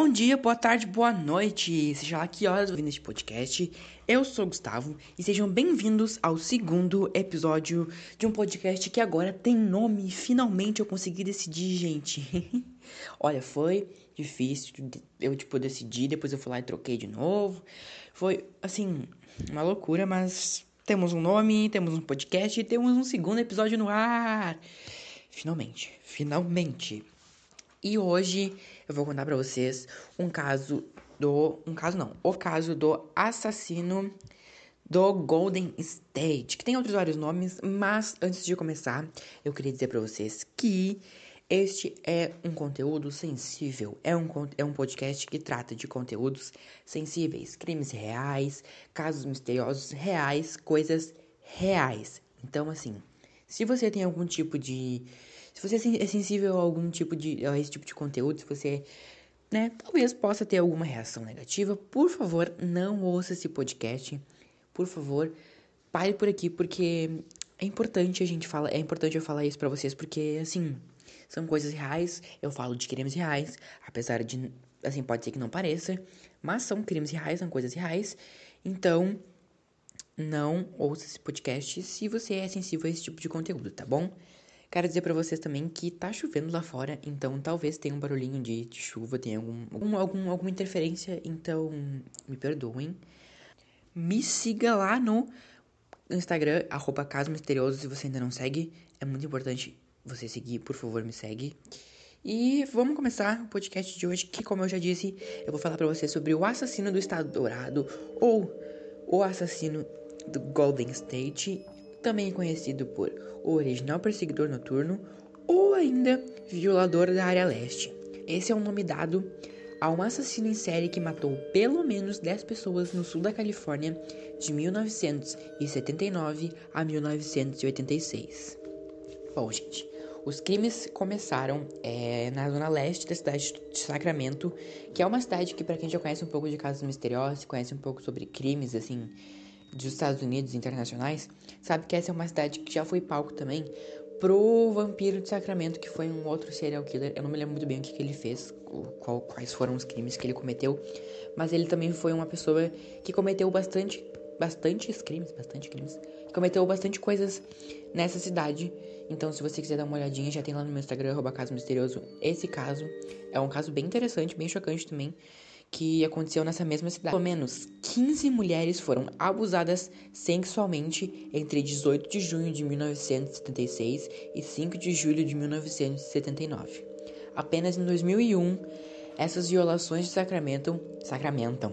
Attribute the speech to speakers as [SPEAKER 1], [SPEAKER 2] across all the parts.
[SPEAKER 1] Bom dia, boa tarde, boa noite, seja lá que horas ouvindo este podcast. Eu sou o Gustavo e sejam bem-vindos ao segundo episódio de um podcast que agora tem nome. Finalmente eu consegui decidir, gente. Olha, foi difícil eu tipo decidir, depois eu fui lá e troquei de novo. Foi assim, uma loucura, mas temos um nome, temos um podcast e temos um segundo episódio no ar. Finalmente, finalmente. E hoje eu vou contar para vocês um caso do. Um caso não, o caso do assassino do Golden State, que tem outros vários nomes, mas antes de começar, eu queria dizer para vocês que este é um conteúdo sensível, é um, é um podcast que trata de conteúdos sensíveis, crimes reais, casos misteriosos reais, coisas reais. Então, assim, se você tem algum tipo de se você é sensível a algum tipo de a esse tipo de conteúdo, se você, né, talvez possa ter alguma reação negativa, por favor, não ouça esse podcast. Por favor, pare por aqui porque é importante a gente falar, é importante eu falar isso para vocês porque assim, são coisas reais, eu falo de crimes reais, apesar de assim, pode ser que não pareça, mas são crimes reais, são coisas reais. Então, não ouça esse podcast se você é sensível a esse tipo de conteúdo, tá bom? Quero dizer para vocês também que tá chovendo lá fora, então talvez tenha um barulhinho de, de chuva, tenha algum, algum, algum, alguma interferência, então me perdoem. Me siga lá no Instagram, arroba Caso Misterioso, se você ainda não segue. É muito importante você seguir, por favor, me segue. E vamos começar o podcast de hoje, que como eu já disse, eu vou falar para vocês sobre o assassino do Estado Dourado, ou o assassino do Golden State, também conhecido por o original perseguidor noturno ou ainda violador da área leste. Esse é o nome dado a um assassino em série que matou pelo menos 10 pessoas no sul da Califórnia de 1979 a 1986. Bom, gente, os crimes começaram é, na zona leste da cidade de Sacramento, que é uma cidade que, para quem já conhece um pouco de casos misteriosos, conhece um pouco sobre crimes, assim, dos Estados Unidos internacionais, sabe que essa é uma cidade que já foi palco também pro Vampiro de Sacramento, que foi um outro serial killer. Eu não me lembro muito bem o que, que ele fez, qual, quais foram os crimes que ele cometeu, mas ele também foi uma pessoa que cometeu bastante, bastantes crimes, bastante crimes, cometeu bastante coisas nessa cidade. Então, se você quiser dar uma olhadinha, já tem lá no meu Instagram, caso misterioso, esse caso. É um caso bem interessante, bem chocante também que aconteceu nessa mesma cidade. Pelo menos 15 mulheres foram abusadas sexualmente entre 18 de junho de 1976 e 5 de julho de 1979. Apenas em 2001, essas violações de Sacramento, Sacramentam,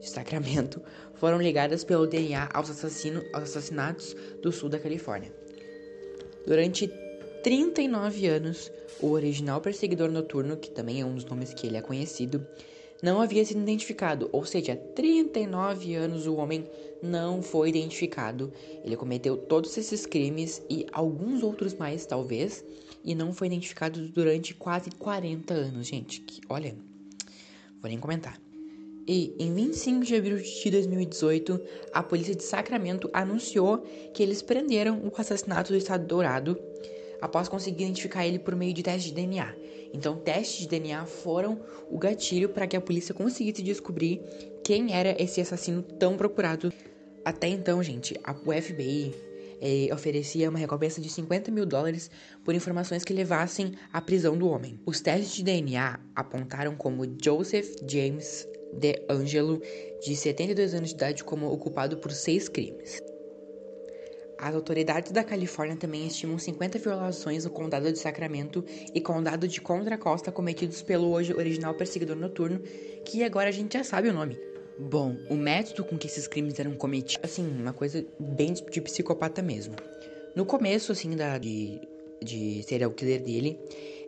[SPEAKER 1] de Sacramento foram ligadas pelo DNA aos, assassino, aos assassinatos do sul da Califórnia. Durante 39 anos, o original perseguidor noturno, que também é um dos nomes que ele é conhecido, não havia sido identificado, ou seja, há 39 anos o homem não foi identificado. Ele cometeu todos esses crimes e alguns outros mais, talvez, e não foi identificado durante quase 40 anos, gente. Que, olha, vou nem comentar. E em 25 de abril de 2018, a polícia de Sacramento anunciou que eles prenderam o assassinato do Estado Dourado após conseguir identificar ele por meio de teste de DNA. Então, testes de DNA foram o gatilho para que a polícia conseguisse descobrir quem era esse assassino tão procurado. Até então, gente, a, FBI eh, oferecia uma recompensa de 50 mil dólares por informações que levassem à prisão do homem. Os testes de DNA apontaram como Joseph James De Angelo, de 72 anos de idade, como o culpado por seis crimes. As autoridades da Califórnia também estimam 50 violações no condado de Sacramento e condado de Contra Costa cometidos pelo hoje original perseguidor noturno, que agora a gente já sabe o nome. Bom, o método com que esses crimes eram cometidos, assim, uma coisa bem de psicopata mesmo. No começo, assim, da, de, de serial killer dele,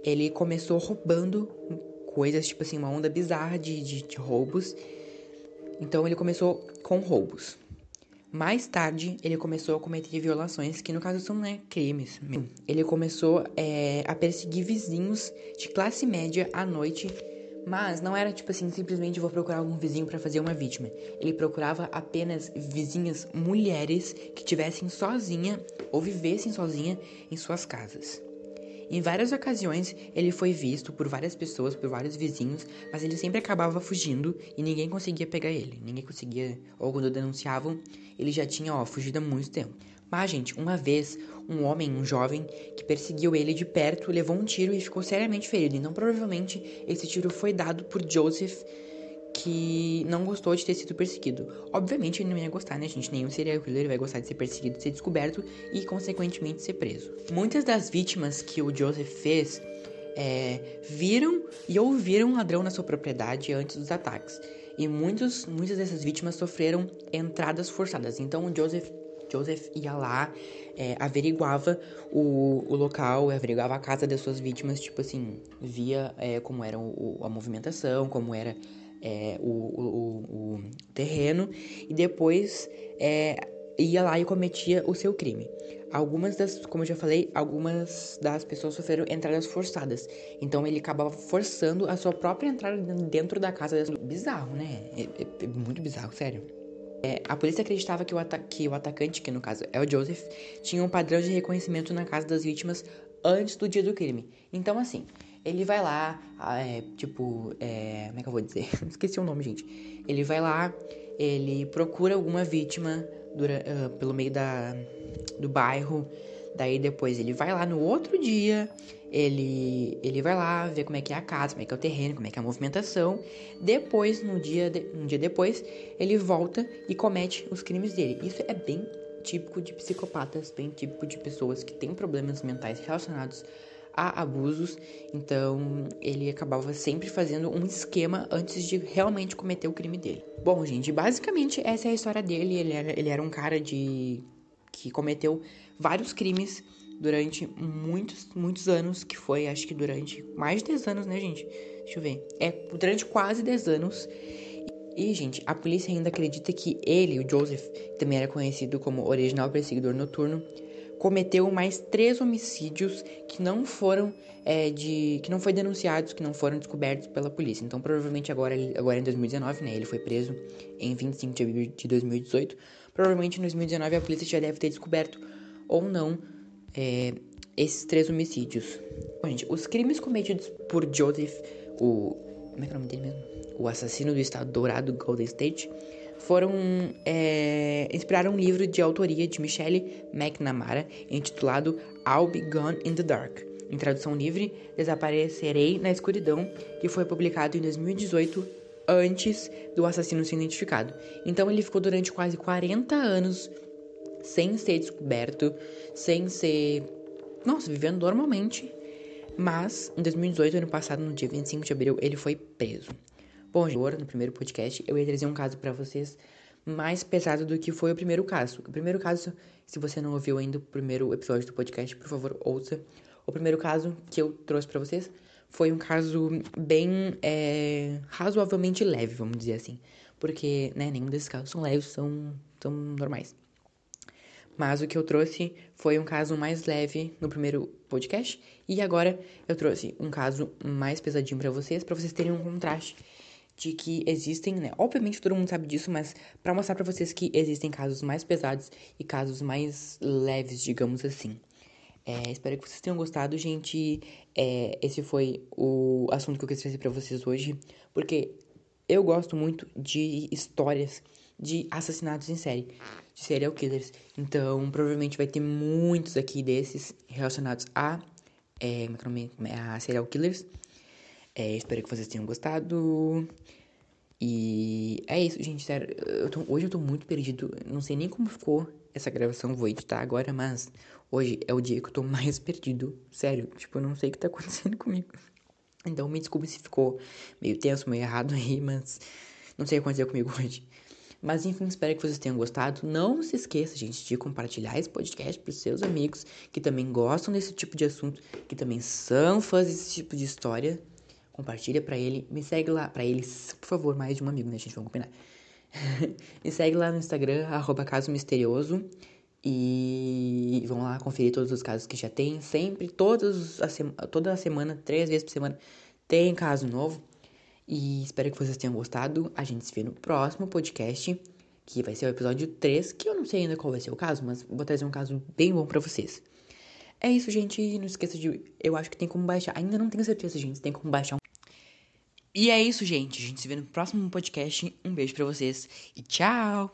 [SPEAKER 1] ele começou roubando coisas, tipo assim, uma onda bizarra de, de, de roubos. Então ele começou com roubos. Mais tarde, ele começou a cometer violações, que no caso são né, crimes. Ele começou é, a perseguir vizinhos de classe média à noite, mas não era tipo assim, simplesmente vou procurar algum vizinho para fazer uma vítima. Ele procurava apenas vizinhas mulheres que tivessem sozinha ou vivessem sozinha em suas casas. Em várias ocasiões, ele foi visto por várias pessoas, por vários vizinhos, mas ele sempre acabava fugindo e ninguém conseguia pegar ele. Ninguém conseguia, ou quando denunciavam, ele já tinha, ó, fugido há muito tempo. Mas, gente, uma vez, um homem, um jovem, que perseguiu ele de perto, levou um tiro e ficou seriamente ferido. Então, provavelmente, esse tiro foi dado por Joseph que não gostou de ter sido perseguido. Obviamente ele não ia gostar, né, gente? Nenhum serial killer vai gostar de ser perseguido, de ser descoberto e, consequentemente, ser preso. Muitas das vítimas que o Joseph fez é, viram e ouviram um ladrão na sua propriedade antes dos ataques. E muitos, muitas dessas vítimas sofreram entradas forçadas. Então o Joseph, Joseph ia lá, é, averiguava o, o local, averiguava a casa das suas vítimas, tipo assim, via é, como era o, a movimentação, como era é, o, o, o, terreno e depois é, ia lá e cometia o seu crime. Algumas das, como eu já falei, algumas das pessoas sofreram entradas forçadas. Então ele acabava forçando a sua própria entrada dentro da casa. Bizarro, né? É, é, é muito bizarro, sério. É, a polícia acreditava que o, que o atacante, que no caso é o Joseph, tinha um padrão de reconhecimento na casa das vítimas antes do dia do crime. Então, assim, ele vai lá, é, tipo, é, como é que eu vou dizer? Esqueci o nome, gente. Ele vai lá, ele procura alguma vítima dura, uh, pelo meio da, do bairro. Daí depois ele vai lá no outro dia, ele, ele vai lá ver como é que é a casa, como é que é o terreno, como é que é a movimentação. Depois, no dia, de, um dia depois, ele volta e comete os crimes dele. Isso é bem típico de psicopatas, bem típico de pessoas que têm problemas mentais relacionados a abusos, então ele acabava sempre fazendo um esquema antes de realmente cometer o crime dele. Bom, gente, basicamente essa é a história dele. Ele era, ele era um cara de que cometeu vários crimes durante muitos, muitos anos, que foi, acho que durante mais de 10 anos, né, gente? Deixa eu ver. É, durante quase 10 anos. E, gente, a polícia ainda acredita que ele, o Joseph, também era conhecido como original perseguidor noturno, cometeu mais três homicídios que não foram é, de que não foi denunciados, que não foram descobertos pela polícia. Então, provavelmente agora, agora em 2019, né, ele foi preso em 25 de abril de 2018. Provavelmente em 2019 a polícia já deve ter descoberto ou não é, esses três homicídios. Bom, gente, os crimes cometidos por Joseph, o como é que é o nome dele mesmo? O assassino do estado dourado Golden State foram é, inspiraram um livro de autoria de Michelle McNamara intitulado I'll Be Gone in the Dark. Em tradução livre, Desaparecerei na Escuridão, que foi publicado em 2018 antes do assassino ser identificado. Então ele ficou durante quase 40 anos sem ser descoberto, sem ser, nossa, vivendo normalmente. Mas em 2018, ano passado, no dia 25 de abril, ele foi preso. Bom, agora no primeiro podcast eu ia trazer um caso para vocês mais pesado do que foi o primeiro caso. O primeiro caso, se você não ouviu ainda o primeiro episódio do podcast, por favor, ouça. O primeiro caso que eu trouxe para vocês foi um caso bem é, razoavelmente leve, vamos dizer assim. Porque, né, nenhum desses casos são leves, são, são normais. Mas o que eu trouxe foi um caso mais leve no primeiro podcast. E agora eu trouxe um caso mais pesadinho para vocês, para vocês terem um contraste de que existem, né? Obviamente todo mundo sabe disso, mas para mostrar para vocês que existem casos mais pesados e casos mais leves, digamos assim. É, espero que vocês tenham gostado, gente. É, esse foi o assunto que eu quis trazer para vocês hoje, porque eu gosto muito de histórias de assassinatos em série, de serial killers. Então, provavelmente vai ter muitos aqui desses relacionados a, é, é a serial killers. É, espero que vocês tenham gostado. E é isso, gente. Sério, eu tô, hoje eu tô muito perdido. Não sei nem como ficou essa gravação. Vou editar agora, mas hoje é o dia que eu tô mais perdido. Sério, tipo, eu não sei o que tá acontecendo comigo. Então me desculpe se ficou meio tenso, meio errado aí, mas não sei o que aconteceu comigo hoje. Mas enfim, espero que vocês tenham gostado. Não se esqueça, gente, de compartilhar esse podcast para seus amigos que também gostam desse tipo de assunto, que também são fãs desse tipo de história compartilha para ele, me segue lá, para eles, por favor, mais de um amigo, né, gente, vamos combinar. Me segue lá no Instagram, arroba caso misterioso, e vão lá conferir todos os casos que já tem, sempre, todos a toda a semana, três vezes por semana, tem caso novo, e espero que vocês tenham gostado, a gente se vê no próximo podcast, que vai ser o episódio 3, que eu não sei ainda qual vai ser o caso, mas vou trazer um caso bem bom para vocês. É isso, gente. Não esqueça de. Eu acho que tem como baixar. Ainda não tenho certeza, gente. Tem como baixar um. E é isso, gente. A gente se vê no próximo podcast. Um beijo pra vocês e tchau!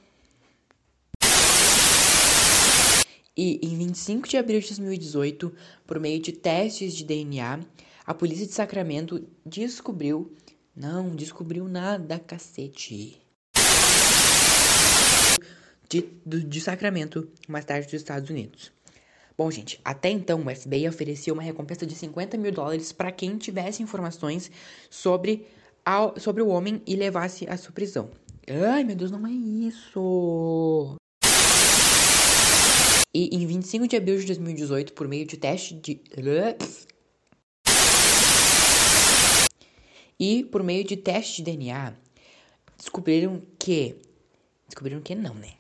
[SPEAKER 1] E em 25 de abril de 2018, por meio de testes de DNA, a polícia de Sacramento descobriu. Não, descobriu nada, cacete. De, de, de Sacramento, mais tarde dos Estados Unidos. Bom, gente, até então o FBI ofereceu uma recompensa de 50 mil dólares para quem tivesse informações sobre, a, sobre o homem e levasse a sua prisão. Ai, meu Deus, não é isso! E em 25 de abril de 2018, por meio de teste de. E por meio de teste de DNA, descobriram que. Descobriram que não, né?